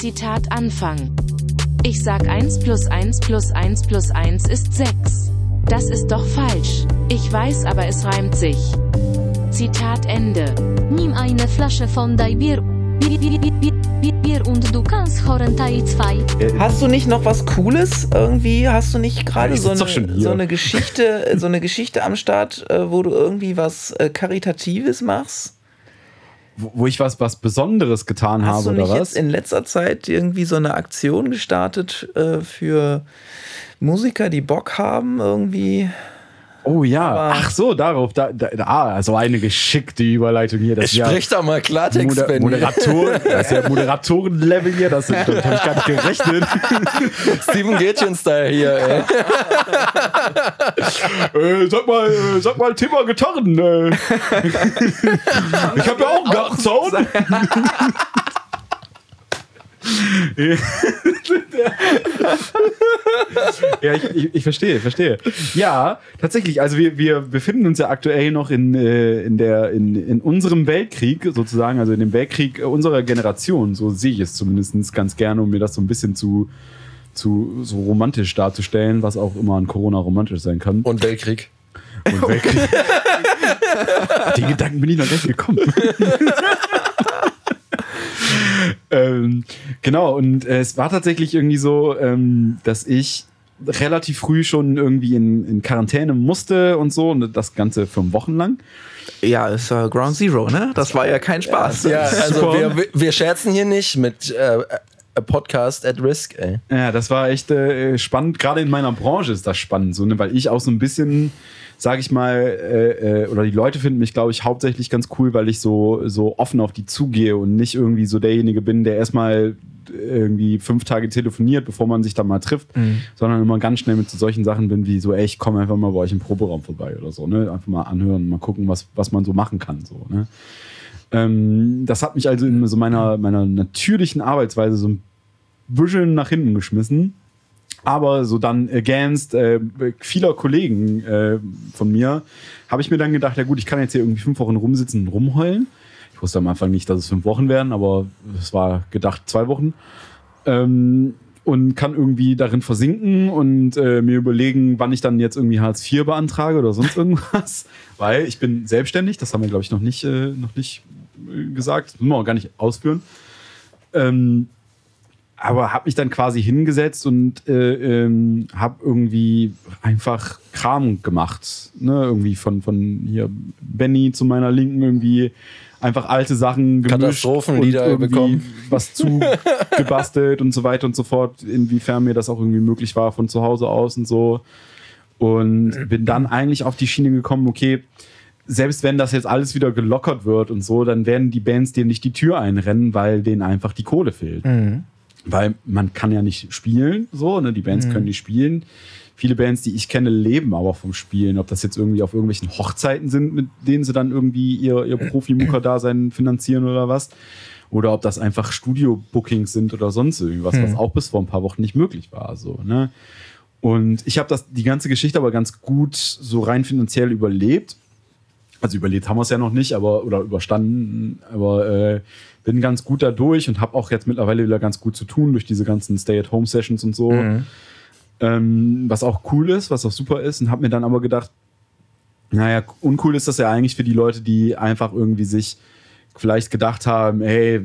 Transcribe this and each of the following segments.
Zitat Anfang. Ich sag 1 plus 1 plus 1 plus 1 ist 6. Das ist doch falsch. Ich weiß, aber es reimt sich. Zitat Ende. Nimm eine Flasche von dein Bier. Bier, Bier, Bier, Bier, Bier, Bier und du kannst Horentai 2. Hast du nicht noch was Cooles irgendwie? Hast du nicht gerade so, eine- so eine Geschichte, so eine Geschichte am Start, äh, wo du irgendwie was äh, Karitatives machst? Wo, ich was, was Besonderes getan Hast du habe, nicht oder jetzt was? in letzter Zeit irgendwie so eine Aktion gestartet äh, für Musiker, die Bock haben, irgendwie? Oh ja. Aber- Ach so, darauf. Da, da, ah, so eine geschickte Überleitung hier. Das ist ja Sprich doch mal Klartext, Moder Benny. Moderator, das ist ja Moderatoren-Level hier. Das, das habe ich gar nicht gerechnet. Steven Gätchen-Style hier, ey. äh, sag mal, äh, sag mal, Thema Gitarren. Äh. ich habe ja auch einen Gartenzaun. ja, ich, ich, ich verstehe, ich verstehe. Ja, tatsächlich. Also wir, wir befinden uns ja aktuell noch in, äh, in, der, in, in unserem Weltkrieg sozusagen, also in dem Weltkrieg unserer Generation. So sehe ich es zumindest ganz gerne, um mir das so ein bisschen zu, zu so romantisch darzustellen, was auch immer an Corona romantisch sein kann. Und Weltkrieg. Und Weltkrieg. Die Gedanken bin ich noch nicht gekommen. ähm, genau, und äh, es war tatsächlich irgendwie so, ähm, dass ich relativ früh schon irgendwie in, in Quarantäne musste und so, und das Ganze fünf Wochen lang. Ja, es war Ground Zero, ne? Das war ja kein Spaß. Ja, also wir, wir scherzen hier nicht mit äh, Podcast at Risk, ey. Ja, das war echt äh, spannend. Gerade in meiner Branche ist das spannend, so, ne? weil ich auch so ein bisschen, sage ich mal, äh, äh, oder die Leute finden mich, glaube ich, hauptsächlich ganz cool, weil ich so, so offen auf die zugehe und nicht irgendwie so derjenige bin, der erstmal irgendwie fünf Tage telefoniert, bevor man sich dann mal trifft, sondern immer ganz schnell mit so solchen Sachen bin wie so, ey, ich komme einfach mal bei euch im Proberaum vorbei oder so, ne? Einfach mal anhören, mal gucken, was, was man so machen kann, so, ne? Ähm, das hat mich also in so meiner, meiner natürlichen Arbeitsweise so ein bisschen nach hinten geschmissen. Aber so dann against äh, vieler Kollegen äh, von mir habe ich mir dann gedacht, ja gut, ich kann jetzt hier irgendwie fünf Wochen rumsitzen und rumheulen. Ich wusste am Anfang nicht, dass es fünf Wochen werden, aber es war gedacht zwei Wochen. Ähm, und kann irgendwie darin versinken und äh, mir überlegen, wann ich dann jetzt irgendwie Hartz IV beantrage oder sonst irgendwas. Weil ich bin selbstständig, das haben wir, glaube ich, noch nicht, äh, noch nicht äh, gesagt. Das müssen wir auch gar nicht ausführen. Ähm, aber habe mich dann quasi hingesetzt und äh, ähm, habe irgendwie einfach Kram gemacht. Ne? Irgendwie von, von hier Benny zu meiner Linken irgendwie einfach alte Sachen gemischt Katastrophenlieder und irgendwie bekommen. was zugebastelt und so weiter und so fort, inwiefern mir das auch irgendwie möglich war von zu Hause aus und so. Und bin dann eigentlich auf die Schiene gekommen, okay, selbst wenn das jetzt alles wieder gelockert wird und so, dann werden die Bands dir nicht die Tür einrennen, weil denen einfach die Kohle fehlt. Weil man kann ja nicht spielen, so, ne? Die Bands können nicht spielen. Viele Bands, die ich kenne, leben aber vom Spielen. Ob das jetzt irgendwie auf irgendwelchen Hochzeiten sind, mit denen sie dann irgendwie ihr, ihr Profimucker-Dasein finanzieren oder was. Oder ob das einfach Studio-Bookings sind oder sonst irgendwas, was auch bis vor ein paar Wochen nicht möglich war. So, ne? Und ich habe das die ganze Geschichte aber ganz gut so rein finanziell überlebt. Also überlebt haben wir es ja noch nicht, aber oder überstanden, aber äh, bin ganz gut da durch und habe auch jetzt mittlerweile wieder ganz gut zu tun durch diese ganzen Stay-at-Home-Sessions und so. Ähm, was auch cool ist, was auch super ist und habe mir dann aber gedacht, naja, uncool ist das ja eigentlich für die Leute, die einfach irgendwie sich vielleicht gedacht haben, ey, äh,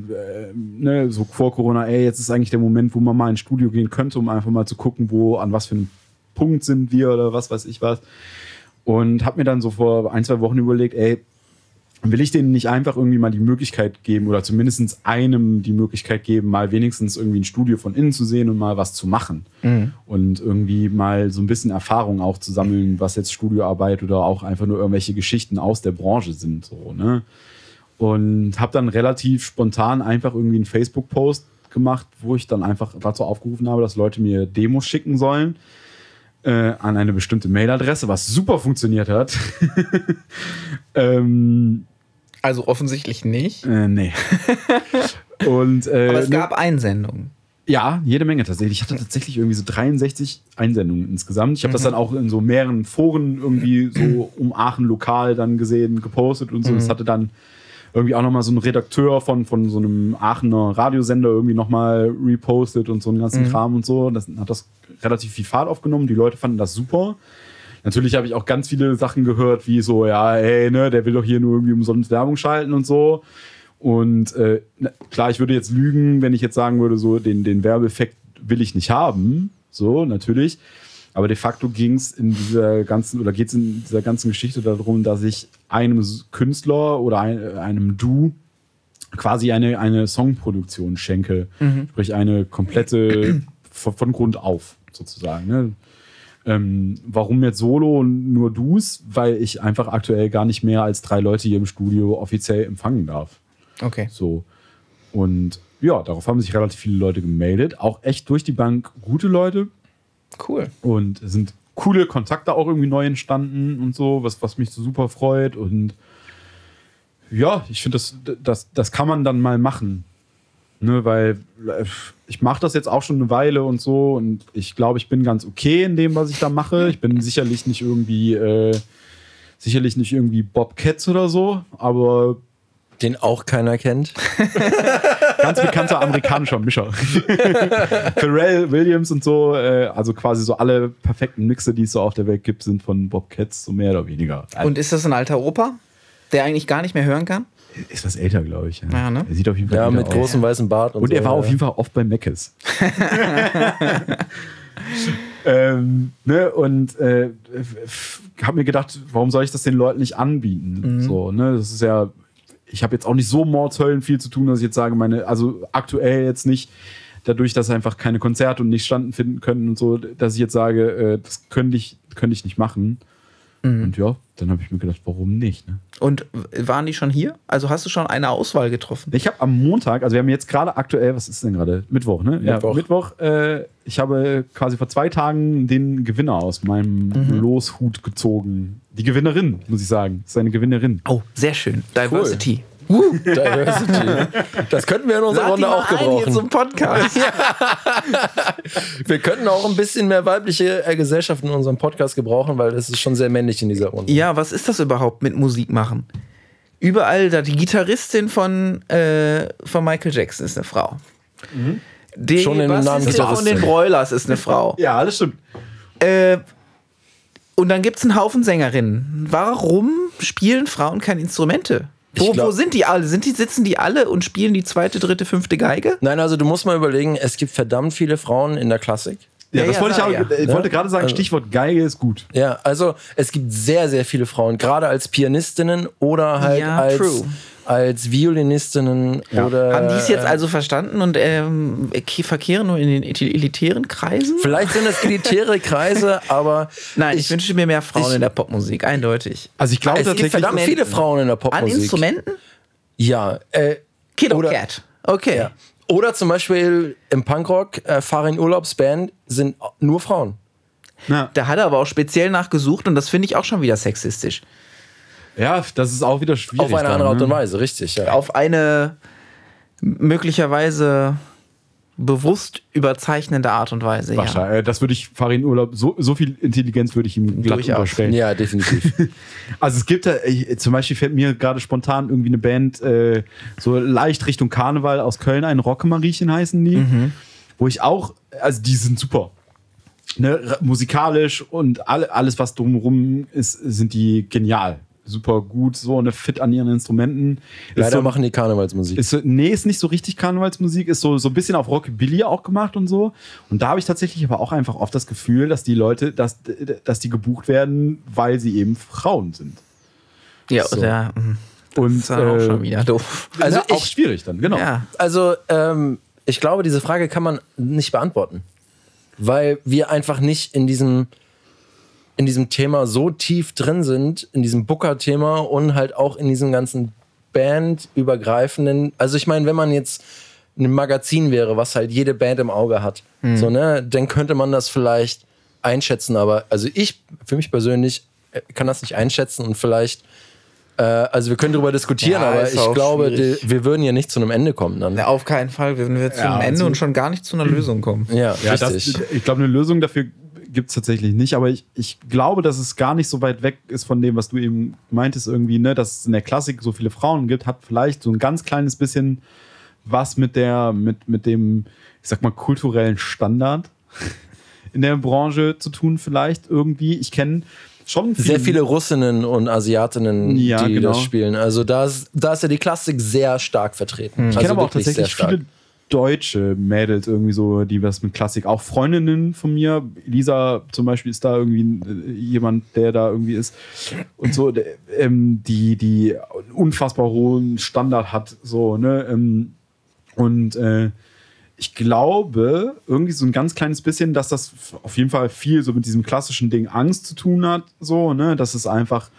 ne, so vor Corona, ey, jetzt ist eigentlich der Moment, wo man mal ins Studio gehen könnte, um einfach mal zu gucken, wo, an was für einem Punkt sind wir oder was weiß ich was. Und habe mir dann so vor ein, zwei Wochen überlegt, ey, will ich denen nicht einfach irgendwie mal die Möglichkeit geben oder zumindest einem die Möglichkeit geben, mal wenigstens irgendwie ein Studio von innen zu sehen und mal was zu machen. Und irgendwie mal so ein bisschen Erfahrung auch zu sammeln, was jetzt Studioarbeit oder auch einfach nur irgendwelche Geschichten aus der Branche sind. So, ne? Und habe dann relativ spontan einfach irgendwie einen Facebook-Post gemacht, wo ich dann einfach dazu aufgerufen habe, dass Leute mir Demos schicken sollen äh, an eine bestimmte Mailadresse, was super funktioniert hat. ähm, Also offensichtlich nicht. äh, nee. Und, äh, Aber es gab Einsendungen. ja, jede Menge tatsächlich. Ich hatte tatsächlich irgendwie so 63 Einsendungen insgesamt. Ich habe das dann auch in so mehreren Foren irgendwie so um Aachen lokal dann gesehen, gepostet und so. Das hatte dann irgendwie auch nochmal so ein Redakteur von, von so einem Aachener Radiosender irgendwie nochmal repostet und so einen ganzen Kram und so. Das hat das relativ viel Fahrt aufgenommen. Die Leute fanden das super. Natürlich habe ich auch ganz viele Sachen gehört, wie so, ja, ey, ne, der will doch hier nur irgendwie umsonst Werbung schalten und so. Und äh, klar, ich würde jetzt lügen, wenn ich jetzt sagen würde, so den, den Werbeeffekt will ich nicht haben. So, natürlich. Aber de facto ging es in dieser ganzen, oder geht es in dieser ganzen Geschichte darum, dass ich einem Künstler oder ein, einem Du quasi eine, eine Songproduktion schenke. Sprich, eine komplette von, von Grund auf, sozusagen. Ne? Ähm, warum jetzt Solo und nur Du's? Weil ich einfach aktuell gar nicht mehr als drei Leute hier im Studio offiziell empfangen darf. Okay. So. Und ja, darauf haben sich relativ viele Leute gemeldet. Auch echt durch die Bank gute Leute. Cool. Und es sind coole Kontakte auch irgendwie neu entstanden und so, was, was mich so super freut. Und ja, ich finde, das, das, das kann man dann mal machen. Ne, weil äh, ich mache das jetzt auch schon eine Weile und so und ich glaube, ich bin ganz okay in dem, was ich da mache. Ich bin sicherlich nicht irgendwie, äh, sicherlich nicht irgendwie Bob Katz oder so, aber Den auch keiner kennt. ganz bekannter amerikanischer Mischer. Pharrell Williams und so, äh, also quasi so alle perfekten Mixe, die es so auf der Welt gibt, sind von Bob Katz, so mehr oder weniger. Und ist das ein alter Opa, der eigentlich gar nicht mehr hören kann? ist was älter, glaube ich. Ja. Ja, ne? Er sieht auf jeden Fall Ja, mit aus. großem weißen Bart und, Und so. er war auf ja. jeden Fall oft bei Meckes. ähm, ne, und äh, habe mir gedacht, warum soll ich das den Leuten nicht anbieten? So, ne, das ist ja, ich habe jetzt auch nicht so Mordshöllen viel zu tun, dass ich jetzt sage, meine, also aktuell jetzt nicht, dadurch, dass einfach keine Konzerte und nicht standen finden können und so, dass ich jetzt sage, äh, das könnte ich, könnte ich nicht machen. Und ja, dann habe ich mir gedacht, warum nicht? Ne? Und waren die schon hier? Also hast du schon eine Auswahl getroffen? Ich habe am Montag, also wir haben jetzt gerade aktuell, was ist denn gerade? Mittwoch, ne? Ja, Mittwoch. Mittwoch. Äh, ich habe quasi vor zwei Tagen den Gewinner aus meinem Mhm. Loshut gezogen. Die Gewinnerin, muss ich sagen. Das ist eine Gewinnerin. Oh, sehr schön. Diversity. Diversity. Das könnten wir in unserer Lad Runde auch ein hier gebrauchen. zum Podcast. Wir könnten auch ein bisschen mehr weibliche äh, Gesellschaft in unserem Podcast gebrauchen, weil es ist schon sehr männlich in dieser Runde. Ja, was ist das überhaupt mit Musik machen? Überall da die Gitarristin von, äh, von Michael Jackson ist eine Frau. Die Schon in Namen von den. Broilers ist eine Frau. Ja, das stimmt. Äh, und dann gibt es einen Haufen Sängerinnen. Warum spielen Frauen keine Instrumente? Wo, glaub- wo sind die alle? Sind die, sitzen die alle und spielen die zweite, dritte, fünfte Geige? Nein, also du musst mal überlegen, es gibt verdammt viele Frauen in der Klassik. Ja, Ja, das ja, wollte ich auch. ja. Ich wollte gerade sagen, Also- Stichwort Geige ist gut. Ja, also es gibt sehr, sehr viele Frauen, gerade als Pianistinnen oder halt Ja, als, true. Als Violinistinnen oder. Haben die es jetzt also verstanden und ähm, ke- verkehren nur in den elitären Kreisen? Vielleicht sind es elitäre Kreise, aber Nein, ich, wünsche mir mehr Frauen ich- in der Popmusik, eindeutig. Also ich glaube es gibt verdammt viele Frauen in der An Popmusik. Instrumenten? Ja, äh, Kid Oder- Cat. Okay. ja. Oder zum Beispiel im Punkrock, äh, Farin Urlaubsband sind nur Frauen. Na, Da hat er aber auch speziell nachgesucht und das finde ich auch schon wieder sexistisch. Ja, das ist auch wieder schwierig. Auf eine dann, andere Art ne? und Weise, richtig. Ja. Auf eine möglicherweise bewusst überzeichnende Art und Weise. Ja. Wahrscheinlich. Äh, Das würde ich Farin Urlaub, so, so viel Intelligenz würde ich ihm glatt Durchaus. unterstellen. ja, definitiv. Also es gibt da, ich, zum Beispiel fällt mir gerade spontan irgendwie eine Band äh, so leicht Richtung Karneval aus Köln ein, Rockemariechen heißen die, wo ich auch, also die sind super. Ne, musikalisch und alle, alles, was drumherum ist, sind die genial. Super gut, so eine fit an ihren Instrumenten. Ist Leider so, machen die Karnevalsmusik. ist so, nee, ist nicht so richtig Karnevalsmusik, ist so, so ein bisschen auf Rockabilly auch gemacht und so. Und da habe ich tatsächlich aber auch einfach oft das Gefühl, dass die Leute, dass, dass die gebucht werden, weil sie eben Frauen sind. Ja, So. ja. mm, Und Das ist dann auch äh, schon wieder doof. Also auch ich- schwierig dann, genau. Ja. Also, ähm, ich glaube, diese Frage kann man nicht beantworten. Weil wir einfach nicht in diesem, in diesem Thema so tief drin sind, in diesem Booker-Thema und halt auch in diesem ganzen bandübergreifenden. Also, ich meine, wenn man jetzt ein Magazin wäre, was halt jede Band im Auge hat, so, ne, dann könnte man das vielleicht einschätzen. Aber also ich, für mich persönlich, äh, kann das nicht einschätzen und vielleicht. Äh, also wir können darüber diskutieren, Ja, aber ich glaube, die, wir würden ja nicht zu einem Ende kommen dann. Ja, auf keinen Fall. Wir würden wir zu Ja, einem Ende also- und schon gar nicht zu einer Lösung kommen. Ja, Ja, das, ich glaube, eine Lösung dafür gibt es tatsächlich nicht, aber ich, ich glaube, dass es gar nicht so weit weg ist von dem, was du eben meintest, irgendwie, ne, dass es in der Klassik so viele Frauen gibt, hat vielleicht so ein ganz kleines bisschen was mit der, mit, mit dem, ich sag mal, kulturellen Standard in der Branche zu tun, vielleicht irgendwie. Ich kenne schon Sehr viele Russinnen und Asiatinnen, Ja, die genau. das spielen. Also da ist, da ist ja die Klassik sehr stark vertreten. Ich also kenne aber auch tatsächlich viele deutsche Mädels irgendwie so, die was mit Klassik, auch Freundinnen von mir. Lisa zum Beispiel ist da irgendwie äh, jemand, der da irgendwie ist und so, ähm, die, die unfassbar hohen Standard hat, so, ne, ähm, und äh, ich glaube, irgendwie so ein ganz kleines bisschen, dass das auf jeden Fall viel so mit diesem klassischen Ding Angst zu tun hat, so, ne, dass es einfach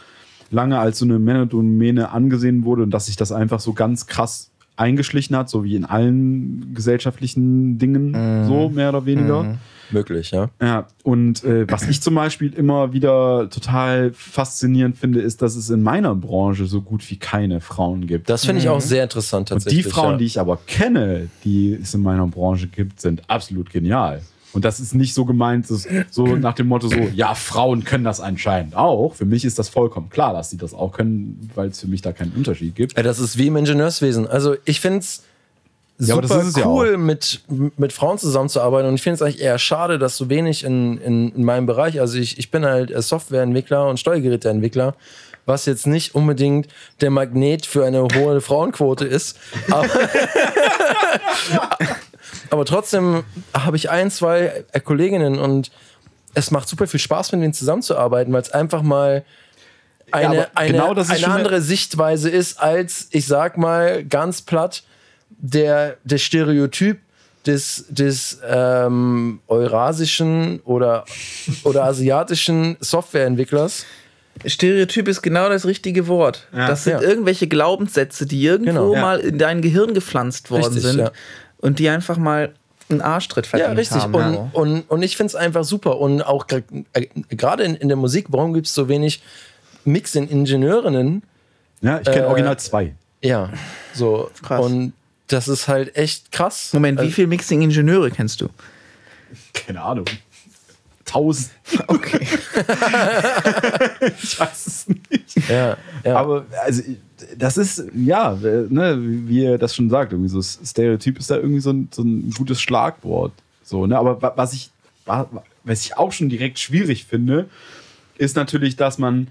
lange als so eine Männerdomäne angesehen wurde und dass sich das einfach so ganz krass eingeschlichen hat, so wie in allen gesellschaftlichen Dingen, so mehr oder weniger. Möglich, ja. Ja, und äh, was ich zum Beispiel immer wieder total faszinierend finde, ist, dass es in meiner Branche so gut wie keine Frauen gibt. Das finde ich auch sehr interessant und die tatsächlich. Frauen, ja. die ich aber kenne, die es in meiner Branche gibt, sind absolut genial. Und das ist nicht so gemeint, so nach dem Motto so, ja, Frauen können das anscheinend auch. Für mich ist das vollkommen klar, dass sie das auch können, weil es für mich da keinen Unterschied gibt. Das ist wie im Ingenieurswesen. Also ich finde es Ja, super es ja cool, mit, mit Frauen zusammenzuarbeiten. Und ich finde es eigentlich eher schade, dass so wenig in, in, in meinem Bereich, also ich, ich bin halt äh, Softwareentwickler und Steuergeräteentwickler, was jetzt nicht unbedingt der Magnet für eine hohe Frauenquote ist. Aber, aber trotzdem habe ich ein, zwei Kolleginnen und es macht super viel Spaß, mit denen zusammenzuarbeiten, weil es einfach mal eine, aber eine, genau eine andere Sichtweise ist als, ich sag mal, ganz platt, der, der Stereotyp des, des ähm, eurasischen oder, oder asiatischen Softwareentwicklers. Stereotyp ist genau das richtige Wort. Ja. das sind Ja. irgendwelche Glaubenssätze, die irgendwo Genau. Ja. mal in dein Gehirn gepflanzt worden Richtig, sind ja. Und die einfach mal einen Arschtritt verdient Ja, richtig. haben. Und, und, und ich finde es einfach super. Und auch äh, gerade in, in der Musik, warum gibt es so wenig Mix in Ingenieurinnen? Ja, ich kenne Äh, original zwei. Ja, so. Krass. Und das ist halt echt krass. Moment, wie Also- viele Mixing-Ingenieure kennst du? Keine Ahnung. Tausend. Okay. Ich weiß es nicht. Ja, ja. Aber also, das ist, ja, äh, ne, wie ihr das schon sagt, irgendwie so Stereotyp ist da irgendwie so ein, so ein gutes Schlagwort. So, ne? Aber wa- was ich, wa- was ich auch schon direkt schwierig finde, ist natürlich, dass man,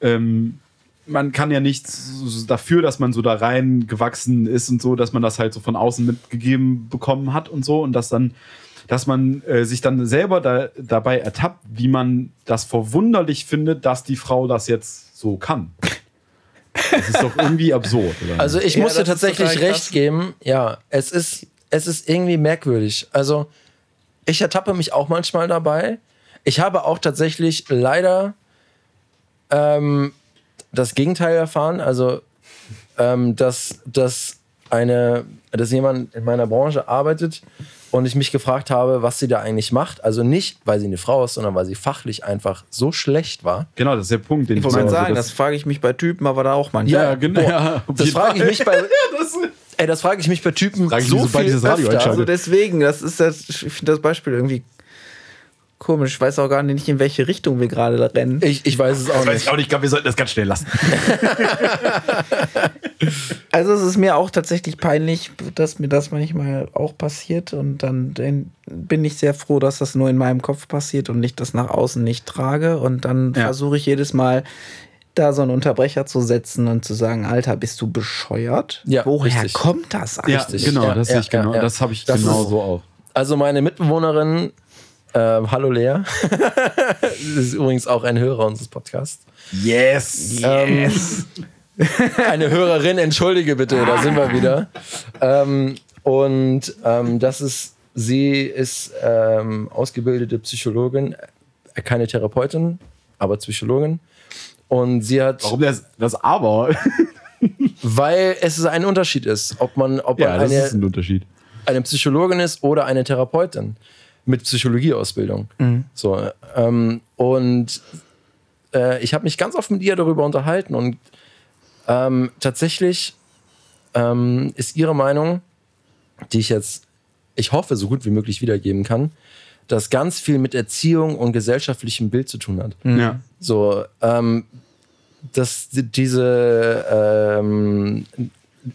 ähm, man kann ja nichts dafür, dass man so da rein gewachsen ist und so, dass man das halt so von außen mitgegeben bekommen hat und so und dass dann, dass man äh, sich dann selber da, dabei ertappt, wie man das verwunderlich findet, dass die Frau das jetzt so kann. Das ist doch irgendwie absurd, oder? Also ich Ja, muss dir das ist tatsächlich recht geben. Ja, es ist, es ist irgendwie merkwürdig. Also ich ertappe mich auch manchmal dabei. Ich habe auch tatsächlich leider ähm, das Gegenteil erfahren. Also ähm, dass, dass, eine, dass jemand in meiner Branche arbeitet und ich mich gefragt habe, was sie da eigentlich macht. Also nicht, weil sie eine Frau ist, sondern weil sie fachlich einfach so schlecht war. genau, das ist der Punkt, den Ich wollte gerade sagen, Also das frage ich mich bei Typen, aber da auch manchmal. ja, genau. Ja, Das frage ich mich bei, das, ey, das frage ich mich bei Typen so mich, viel öfter. Also deswegen, das ist das, ich finde das Beispiel irgendwie komisch. Ich weiß auch gar nicht, in welche Richtung wir gerade da rennen. Ich, ich weiß es auch das weiß nicht. ich auch nicht. Ich glaube, wir sollten das ganz schnell lassen. Also es ist mir auch tatsächlich peinlich, dass mir das manchmal auch passiert und dann bin ich sehr froh, dass das nur in meinem Kopf passiert und nicht das nach außen nicht trage und dann Ja. versuche ich jedes Mal da so einen Unterbrecher zu setzen und zu sagen, Alter, bist du bescheuert? Ja, Woher richtig. kommt das Ja, eigentlich? genau, Ja, das ja, ich genau. Das habe ich Das genau ist- so auch. Also meine Mitbewohnerin, äh, hallo Lea, das ist übrigens auch ein Hörer unseres Podcasts. Yes. Ähm, eine Hörerin, entschuldige bitte, da sind wir wieder. Ähm, und ähm, das ist, sie ist ähm, ausgebildete Psychologin, äh, keine Therapeutin, aber Psychologin. Und sie hat, Warum das, das Aber? weil es ein Unterschied ist, ob man, ob man Ja, eine, ist ein Unterschied. eine Psychologin ist oder eine Therapeutin mit Psychologieausbildung. So, ähm, und äh, ich habe mich ganz oft mit ihr darüber unterhalten und ähm, tatsächlich ähm, ist ihre Meinung, die ich jetzt, ich hoffe, so gut wie möglich wiedergeben kann, das ganz viel mit Erziehung und gesellschaftlichem Bild zu tun hat. Ja. So, ähm, dass die- diese, ähm,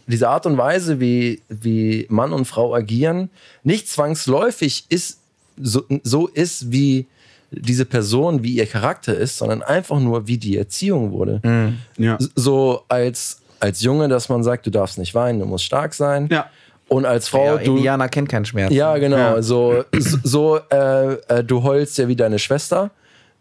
diese Art und Weise, wie, wie Mann und Frau agieren, nicht zwangsläufig ist, so, so ist, wie diese Person, wie ihr Charakter ist, sondern einfach nur, wie die Erziehung wurde. Ja. So als, als Junge, dass man sagt, du darfst nicht weinen, du musst stark sein. Ja. Und als Frau, ja, du, Indianer kennt keinen Schmerz. ja, genau. Ja. So, so, äh, äh, du heulst ja wie deine Schwester.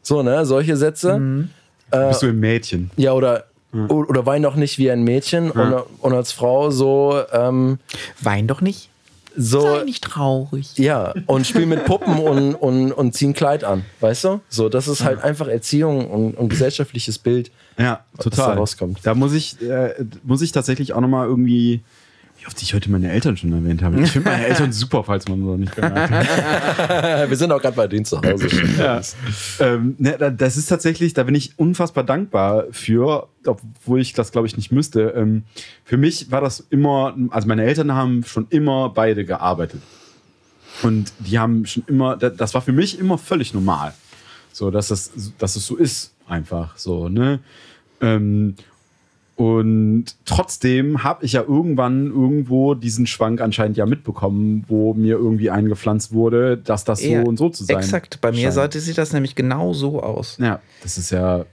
So, ne? Solche Sätze. Bist du ein Mädchen? Ja, oder, oder wein doch nicht wie ein Mädchen. Und, und als Frau so, ähm, Wein doch nicht. So Sei nicht traurig. ja, und spiel mit Puppen und, und, und zieh ein Kleid an. Weißt du? So, das ist halt einfach Erziehung und, und gesellschaftliches Bild. Ja, Was total. da rauskommt. Da muss ich, äh, muss ich tatsächlich auch nochmal irgendwie, wie oft ich heute meine Eltern schon erwähnt habe. Ich finde meine Eltern super, falls man so nicht gemerkt hat. Wir sind auch gerade bei denen zu Hause. Ja. Ähm, ne, da- das ist tatsächlich, da bin ich unfassbar dankbar für, obwohl ich das glaube ich nicht müsste. Ähm, für mich war das immer, also meine Eltern haben schon immer beide gearbeitet. Und die haben schon immer, da- das war für mich immer völlig normal. So, dass das, dass es so ist, einfach so, ne? Ähm, und trotzdem habe ich ja irgendwann irgendwo diesen Schwank anscheinend ja mitbekommen, wo mir irgendwie eingepflanzt wurde, dass das so Ja, und so zu sein Exakt. Bei mir scheint. sollte sieht das nämlich genau so aus. Ja, das ist ja.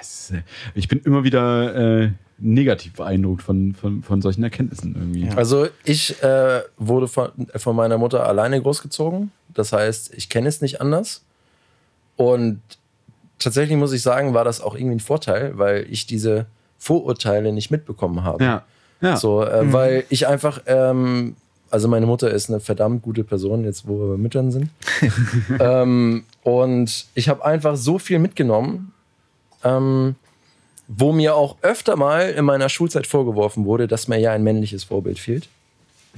ist, Ich bin immer wieder äh, negativ beeindruckt von, von, von solchen Erkenntnissen irgendwie. Also ich äh, wurde von, von meiner Mutter alleine großgezogen. Das heißt, ich kenne es nicht anders. Und tatsächlich muss ich sagen, war das auch irgendwie ein Vorteil, weil ich diese Vorurteile nicht mitbekommen habe. Ja. Ja. So, äh, weil ich einfach, ähm, also meine Mutter ist eine verdammt gute Person, jetzt wo wir bei Müttern sind. ähm, und ich habe einfach so viel mitgenommen, ähm, wo mir auch öfter mal in meiner Schulzeit vorgeworfen wurde, dass mir ja ein männliches Vorbild fehlt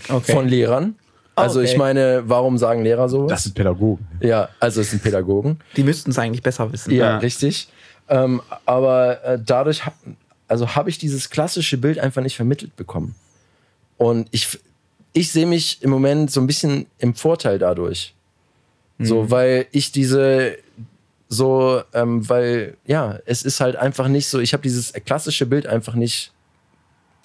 Okay. von Lehrern. Also Okay. ich meine, warum sagen Lehrer sowas? Das sind Pädagogen. ja, also es sind Pädagogen. Die müssten es eigentlich besser wissen. Ja, Ja. richtig. Ähm, aber äh, dadurch also habe ich dieses klassische Bild einfach nicht vermittelt bekommen. Und ich, ich sehe mich im Moment so ein bisschen im Vorteil dadurch. So, weil ich diese so, ähm, weil ja, es ist halt einfach nicht so, ich habe dieses klassische Bild einfach nicht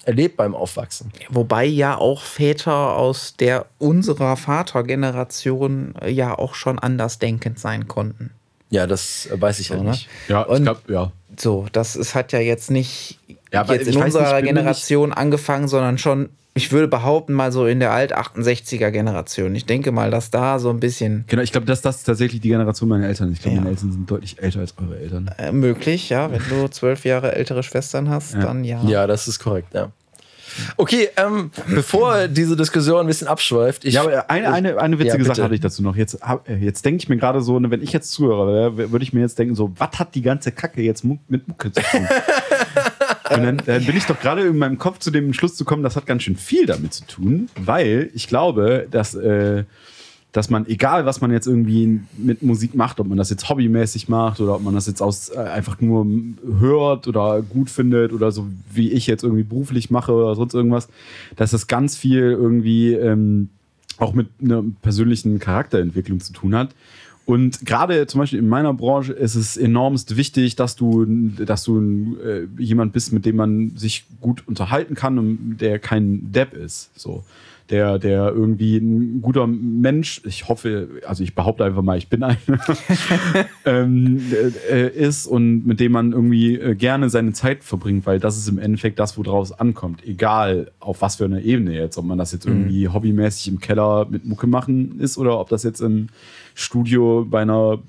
erlebt beim Aufwachsen. Wobei ja auch Väter aus der unserer Vatergeneration äh, ja auch schon anders denkend sein konnten. Ja, das äh, weiß ich halt ne? nicht. Ja, ich Und- glaube, ja. So, das ist, hat ja jetzt nicht Ja, jetzt ich in nicht, unserer ich mir Generation angefangen, sondern schon, ich würde behaupten, mal so in der Alt-68er Generation. Ich denke mal, dass da so ein bisschen Genau, ich glaube, dass das tatsächlich die Generation meiner Eltern ist. Ich glaube, Ja. meine Eltern sind deutlich älter als eure Eltern. äh, möglich, ja. Wenn du zwölf Jahre ältere Schwestern hast, Ja. dann ja. Ja, das ist korrekt, ja. Okay, ähm, bevor diese Diskussion ein bisschen abschweift, ich, Ja, aber eine, eine, eine witzige Ja, Sache hatte ich dazu noch. Jetzt, äh, jetzt denke ich mir gerade so, ne, wenn ich jetzt Zuhörer wäre, würde ich mir jetzt denken, so, was hat die ganze Kacke jetzt mit Mucke zu tun? Und dann, dann bin ich doch gerade in meinem Kopf zu dem Schluss zu kommen, das hat ganz schön viel damit zu tun, weil ich glaube, dass, äh, dass man, egal was man jetzt irgendwie mit Musik macht, ob man das jetzt hobbymäßig macht oder ob man das jetzt aus äh, einfach nur hört oder gut findet oder so wie ich jetzt irgendwie beruflich mache oder sonst irgendwas, dass das ganz viel irgendwie ähm, auch mit einer persönlichen Charakterentwicklung zu tun hat. Und gerade zum Beispiel in meiner Branche ist es enormst wichtig, dass du, dass du äh, jemand bist, mit dem man sich gut unterhalten kann und der kein Depp ist. So. Der, der irgendwie ein guter Mensch, ich hoffe, also ich behaupte einfach mal, ich bin einer, ähm, äh, ist und mit dem man irgendwie äh, gerne seine Zeit verbringt, weil das ist im Endeffekt das, woraus ankommt. Egal auf was für einer Ebene jetzt, ob man das jetzt irgendwie hobbymäßig im Keller mit Mucke machen ist oder ob das jetzt im Studio bei einer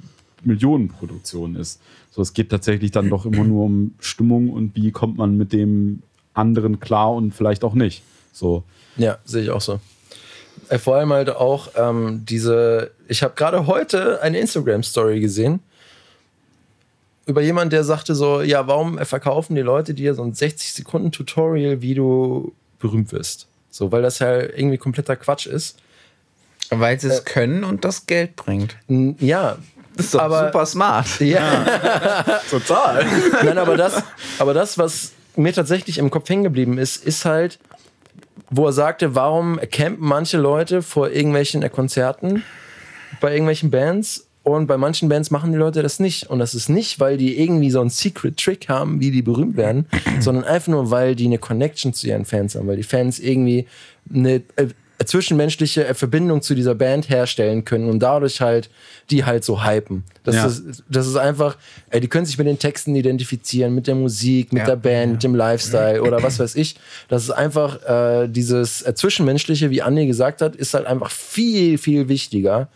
Millionenproduktion ist. So, es geht tatsächlich dann doch immer nur um Stimmung und wie kommt man mit dem anderen klar und vielleicht auch nicht. So. Ja, sehe ich auch so. Äh, Vor allem halt auch ähm, diese, ich habe gerade heute eine Instagram-Story gesehen über jemanden, der sagte so, ja, warum verkaufen die Leute dir so ein 60-Sekunden-Tutorial, wie du berühmt wirst? So, weil das ja irgendwie kompletter Quatsch ist. Weil sie es können und das Geld bringt. N- Ja, Das ist doch Aber- super smart. ja. Total. Nein, aber das, aber das, was mir tatsächlich im Kopf hängen geblieben ist, ist halt, wo er sagte, warum campen manche Leute vor irgendwelchen Konzerten, bei irgendwelchen Bands und bei manchen Bands machen die Leute das nicht. Und das ist nicht, weil die irgendwie so einen Secret-Trick haben, wie die berühmt werden, sondern einfach nur, weil die eine Connection zu ihren Fans haben, weil die Fans irgendwie eine äh, zwischenmenschliche äh, Verbindung zu dieser Band herstellen können und dadurch halt die halt so hypen. Das, Ja. ist, das ist einfach, ey, die können sich mit den Texten identifizieren, mit der Musik, mit Ja. der Band, mit dem Lifestyle oder was weiß ich. Das ist einfach äh, dieses äh, Zwischenmenschliche, wie Andi gesagt hat, ist halt einfach viel, viel wichtiger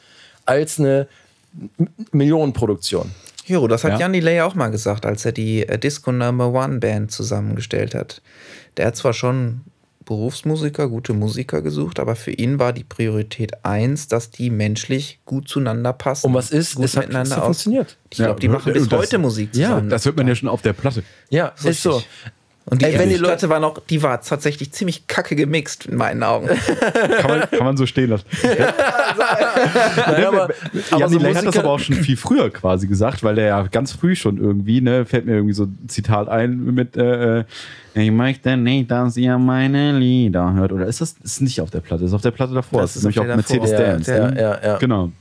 als eine Millionenproduktion. Jo, das hat Ja. Jan Delay auch mal gesagt, als er die äh, Disco Number One Band zusammengestellt hat. Der hat zwar schon Berufsmusiker, gute Musiker gesucht, aber für ihn war die Priorität eins, dass die menschlich gut zueinander passen. Und was ist? Gut Es hat, es miteinander hat aus. funktioniert. Ich glaube, die Ja, machen bis das- heute Musik Ja, zusammen. Das hört man ja schon auf der Platte. Ja, ist so. Und die, Ey, wenn die die Platte war noch, die war tatsächlich ziemlich kacke gemixt in meinen Augen. Kann man, kann man so stehen lassen. Nein, aber, aber so Delay hat das Musiker- aber auch schon viel früher quasi gesagt, weil der ja ganz früh schon irgendwie, ne, fällt mir irgendwie so ein Zitat ein mit äh, äh, ich möchte nicht, dass ihr meine Lieder hört. Oder ist das ist nicht auf der Platte, ist auf der Platte davor. Das Das, ist nämlich auf Mercedes davor. Dance. Ja, ja, ja. Genau.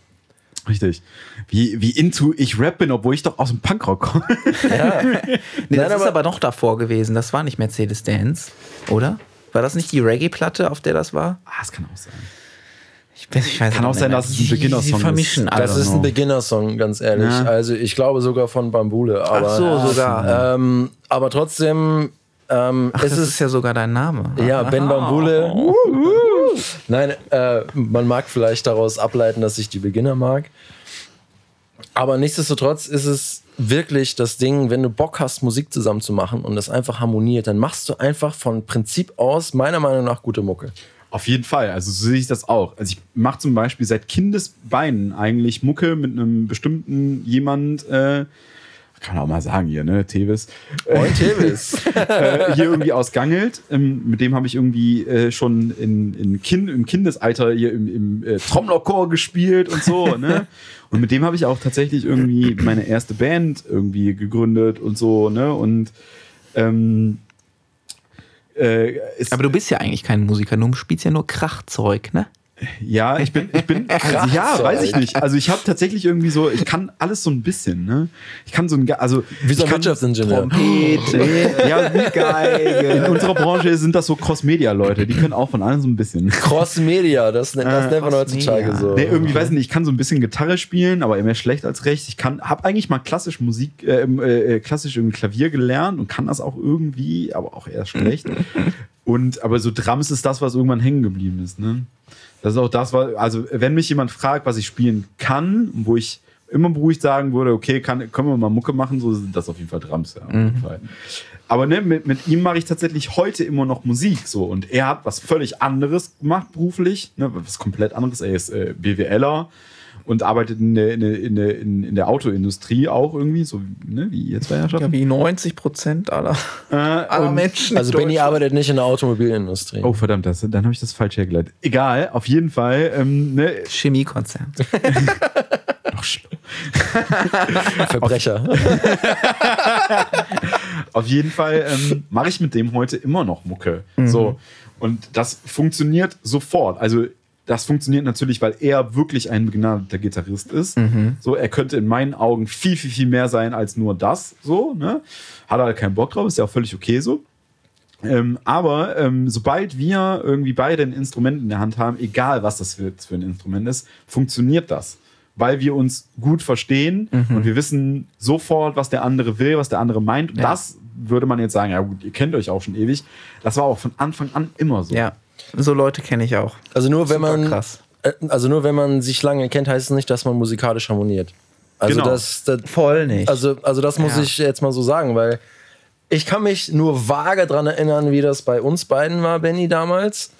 Richtig. Wie, wie into ich rap bin, obwohl ich doch aus dem Punkrock komme. Ja. Nee, Nein, das ist aber- aber noch davor gewesen. Das war nicht Mercedes Dance, oder? War das nicht die Reggae-Platte, auf der das war? Ah, das kann auch sein. Ich, weiß- ich weiß Kann auch sein, dass es ein Beginner-Song ist. I Das ist ein. Beginner-Song, ganz ehrlich. Ja. Also ich glaube sogar von Bambule. Aber, Ach so, sogar. Ähm, aber trotzdem ähm, Ach, ist das es ist ja sogar dein Name. Ja, Ben Bambule. Oh. Nein, äh, man mag vielleicht daraus ableiten, dass ich die Beginner mag. Aber nichtsdestotrotz ist es wirklich das Ding, wenn du Bock hast, Musik zusammen zu machen und das einfach harmoniert, dann machst du einfach von Prinzip aus, meiner Meinung nach, gute Mucke. Auf jeden Fall, also so sehe ich das auch. Also ich mache zum Beispiel seit Kindesbeinen eigentlich Mucke mit einem bestimmten jemand, äh, kann man auch mal sagen hier, ne, Tevis, Moin, Tevis. äh, hier irgendwie aus Gangelt. Ähm, mit dem habe ich irgendwie äh, schon in, in kind, im Kindesalter hier im, im äh, Trommlerchor gespielt und so, ne? Und mit dem habe ich auch tatsächlich irgendwie meine erste Band irgendwie gegründet und so, ne? Und ähm, äh, Aber du bist ja eigentlich kein Musiker, du spielst ja nur Krachzeug, ne? Ja, ich bin, ich bin, also, ja, weiß ich nicht. Also ich habe tatsächlich irgendwie so, ich kann alles so ein bisschen, ne? Ich kann so ein, also Wie so ein Wirtschaftsingenieur. Trompete, ja, wie geil. In unserer Branche sind das so Cross-Media-Leute, die können auch von allem so ein bisschen. Cross-Media, das, das Äh, nennt man heutzutage so. Nee, irgendwie weiß ich nicht, ich kann so ein bisschen Gitarre spielen, aber mehr schlecht als recht. Ich kann, habe eigentlich mal klassisch Musik, äh, äh, klassisch irgendwie Klavier gelernt und kann das auch irgendwie, aber auch eher schlecht. Und aber so Drums ist das, was irgendwann hängen geblieben ist. Ne? Das ist auch das, was, also wenn mich jemand fragt, was ich spielen kann, wo ich immer beruhigt sagen würde, okay, kann, können wir mal Mucke machen, so sind das auf jeden Fall Drums, ja, Fall. Aber ne, mit, mit ihm mache ich tatsächlich heute immer noch Musik so und er hat was völlig anderes gemacht beruflich, ne, was komplett anderes. Er ist äh, BWLer und arbeitet in der, in, der, in, der, in, der Autoindustrie auch irgendwie, so ne, wie ihr zwei Herrschaften. Ja, wie 90 Prozent aller, Äh, aller Menschen. Also Benny arbeitet nicht in der Automobilindustrie. Oh, verdammt, das, dann habe ich das falsch hergeleitet. Egal, auf jeden Fall. Ähm, ne, Chemiekonzern. noch schlimm. Verbrecher. Auf jeden Fall ähm, mache ich mit dem heute immer noch Mucke. So. Und das funktioniert sofort. Also, das funktioniert natürlich, weil er wirklich ein begnadeter Gitarrist ist. So, er könnte in meinen Augen viel, viel, viel mehr sein als nur das. So, ne? Hat er halt keinen Bock drauf, ist ja auch völlig okay so. Ähm, aber ähm, sobald wir irgendwie beide ein Instrument in der Hand haben, egal was das für, für ein Instrument ist, funktioniert das. Weil wir uns gut verstehen und wir wissen sofort, was der andere will, was der andere meint. Und Ja. das würde man jetzt sagen, ja gut, ihr kennt euch auch schon ewig. Das war auch von Anfang an immer so. Ja, so Leute kenne ich auch. Also nur wenn Super man krass. äh, also nur wenn man sich lange kennt, heißt es nicht, dass man musikalisch harmoniert. Also Genau. das, das Voll nicht. also also das muss Ja. ich jetzt mal so sagen, weil ich kann mich nur vage daran erinnern, wie das bei uns beiden war, Benny damals.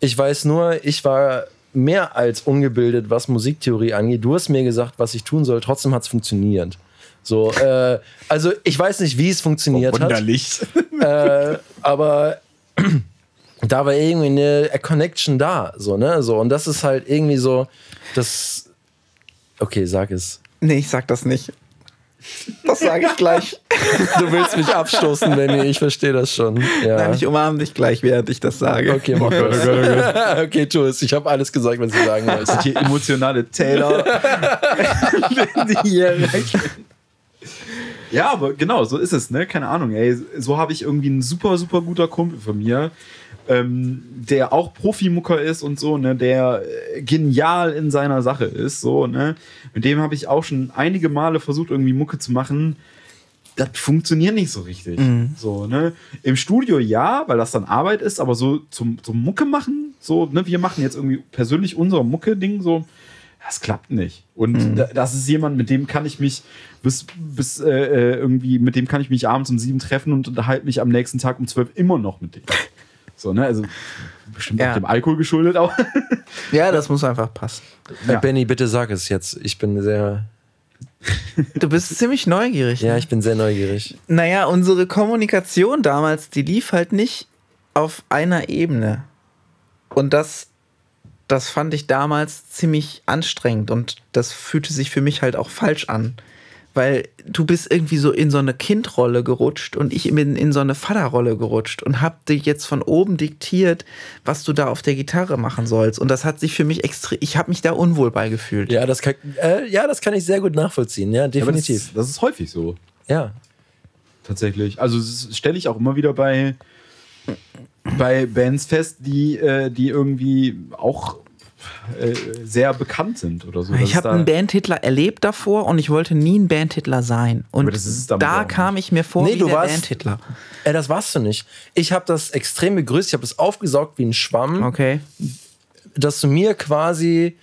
Ich weiß nur, ich war mehr als ungebildet, was Musiktheorie angeht. Du hast mir gesagt, was ich tun soll. Trotzdem hat es funktioniert. So, äh, also ich weiß nicht, wie es funktioniert hat. Wunderlich. äh, aber da war irgendwie eine Connection da, so, ne? So, und das ist halt irgendwie so, das. Okay, sag es. nee, ich sag das nicht. Das sage ich gleich. Du willst mich abstoßen, Benny, ich verstehe das schon. Ja. Nein, ich umarme dich gleich, während ich das sage. okay, mach das. okay, tu es. Ich habe alles gesagt, was ich sagen wollte. Hier emotionale Täler. die hier ja, aber genau, so ist es, ne? Keine Ahnung, ey. So habe ich irgendwie einen super, super guter Kumpel von mir, ähm, der auch Profimucker ist und so, ne? Der äh, genial in seiner Sache ist, so, ne? Mit dem habe ich auch schon einige Male versucht, irgendwie Mucke zu machen. Das funktioniert nicht so richtig. So, ne? Im Studio ja, weil das dann Arbeit ist, aber so zum, zum Mucke machen, so, ne? Wir machen jetzt irgendwie persönlich unser Mucke-Ding, so, das klappt nicht. Und da, das ist jemand, mit dem kann ich mich bis, bis äh, äh, irgendwie, mit dem kann ich mich abends um sieben treffen und unterhalte mich am nächsten Tag um zwölf immer noch mit dem. So, ne? Also bestimmt Ja. auch dem Alkohol geschuldet auch. Ja, das muss einfach passen. Äh, Benny, bitte sag es jetzt. Ich bin sehr, Du bist ziemlich neugierig. ja, ne? ich bin sehr neugierig. Naja, unsere Kommunikation damals, die lief halt nicht auf einer Ebene. Und das, das fand ich damals ziemlich anstrengend und das fühlte sich für mich halt auch falsch an. Weil du bist irgendwie so in so eine Kindrolle gerutscht und ich bin in so eine Vaterrolle gerutscht und hab dir jetzt von oben diktiert, was du da auf der Gitarre machen sollst. Und das hat sich für mich extrem, ich habe mich da unwohl bei gefühlt. Ja, das kann, äh, ja, das kann ich sehr gut nachvollziehen. Ja, das, definitiv. ist- das ist häufig so. Ja. Tatsächlich. Also das stelle ich auch immer wieder bei, bei Bands fest, die, äh, die irgendwie auch äh, sehr bekannt sind oder so. Ich habe einen Bandhitler erlebt davor und ich wollte nie ein Bandhitler sein. Und da kam ich mir vor Nee, wie du der warst- Bandhitler. Äh, das warst du nicht. Ich habe das extrem begrüßt. Ich habe es aufgesaugt wie ein Schwamm, Okay. dass du mir quasi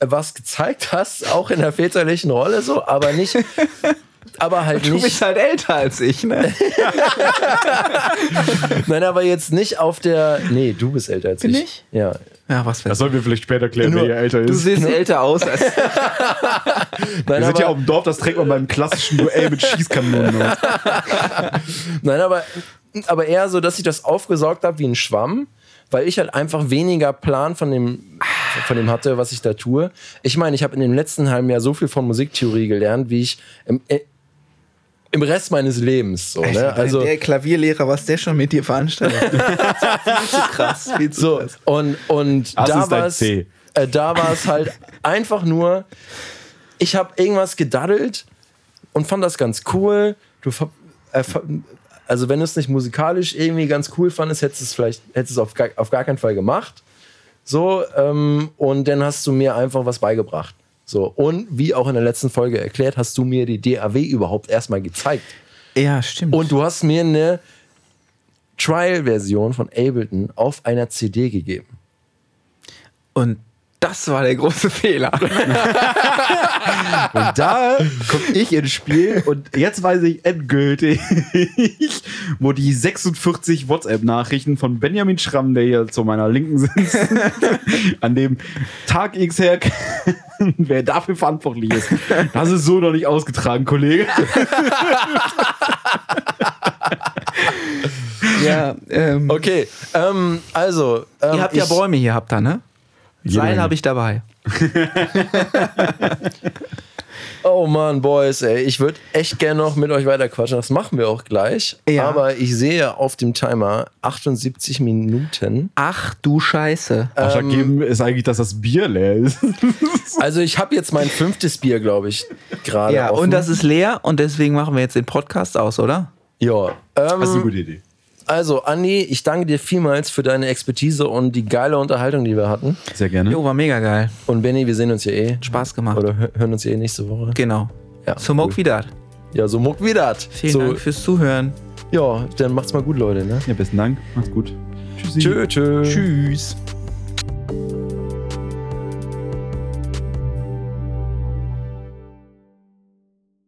was gezeigt hast, auch in der väterlichen Rolle so, aber nicht, aber halt Du nicht. bist halt älter als ich, ne? Nein, aber jetzt nicht auf der. Nee, du bist älter als Bin ich. ich? Ja. Ja, was Das sollen wir vielleicht später klären, Nur- wer hier älter Du ist. siehst älter aus als. Nein, Wir sind ja auf dem Dorf, das trägt man beim klassischen Duell mit Schießkanonen. aus. nein, aber, aber eher so, dass ich das aufgesaugt habe wie ein Schwamm, weil ich halt einfach weniger Plan von dem, von dem hatte, was ich da tue. Ich meine, ich habe in dem letzten halben Jahr so viel von Musiktheorie gelernt, wie ich im, äh, im Rest meines Lebens. So, ne? Also, der Klavierlehrer, was der schon mit dir veranstaltet. hat. viel zu krass. Viel zu So, krass. und, und Das da war es äh, da war es halt einfach nur, ich habe irgendwas gedaddelt und fand das ganz cool. Du, äh, also wenn du es nicht musikalisch irgendwie ganz cool fandest, hättest du es vielleicht hättest du es auf gar, auf gar keinen Fall gemacht. So, ähm, und dann hast du mir einfach was beigebracht. So, und wie auch in der letzten Folge erklärt, hast du mir die DAW überhaupt erstmal gezeigt. Ja, stimmt. Und du hast mir eine Trial-Version von Ableton auf einer CD gegeben. Und das war der große Fehler. Und da komme ich ins Spiel und jetzt weiß ich endgültig, wo die 46 WhatsApp-Nachrichten von Benjamin Schramm, der hier zu meiner Linken sitzt, an dem Tag X her, wer dafür verantwortlich ist. Das ist so noch nicht ausgetragen, Kollege. ja, ähm, Okay, ähm, also. Ähm, Ihr habt ja ich- Bäume hier, habt ihr, ne? Seil habe ich dabei. Oh Mann, Boys, ey, ich würde echt gerne noch mit euch weiterquatschen. Das machen wir auch gleich. Ja. Aber ich sehe auf dem Timer 78 Minuten. Ach du Scheiße. Ausschlaggebend ist eigentlich, dass das Bier leer ist. Also ich habe jetzt mein fünftes Bier, glaube ich, gerade. Ja, offen. und das ist leer und deswegen machen wir jetzt den Podcast aus, oder? Ja. Das ist eine Ähm, gute Idee. Also, Andi, ich danke dir vielmals für deine Expertise und die geile Unterhaltung, die wir hatten. Sehr gerne. Jo, war mega geil. Und Benny, wir sehen uns ja eh. Spaß gemacht. Oder hö- hören uns ja eh nächste Woche. Genau. Ja, Smoke cool. wieder. Ja, so muck wieder. Vielen so, Dank fürs Zuhören. Ja, dann macht's mal gut, Leute. Ne? Ja, besten Dank. Macht's gut. Tschüssi. Tschö, tschö. Tschüss.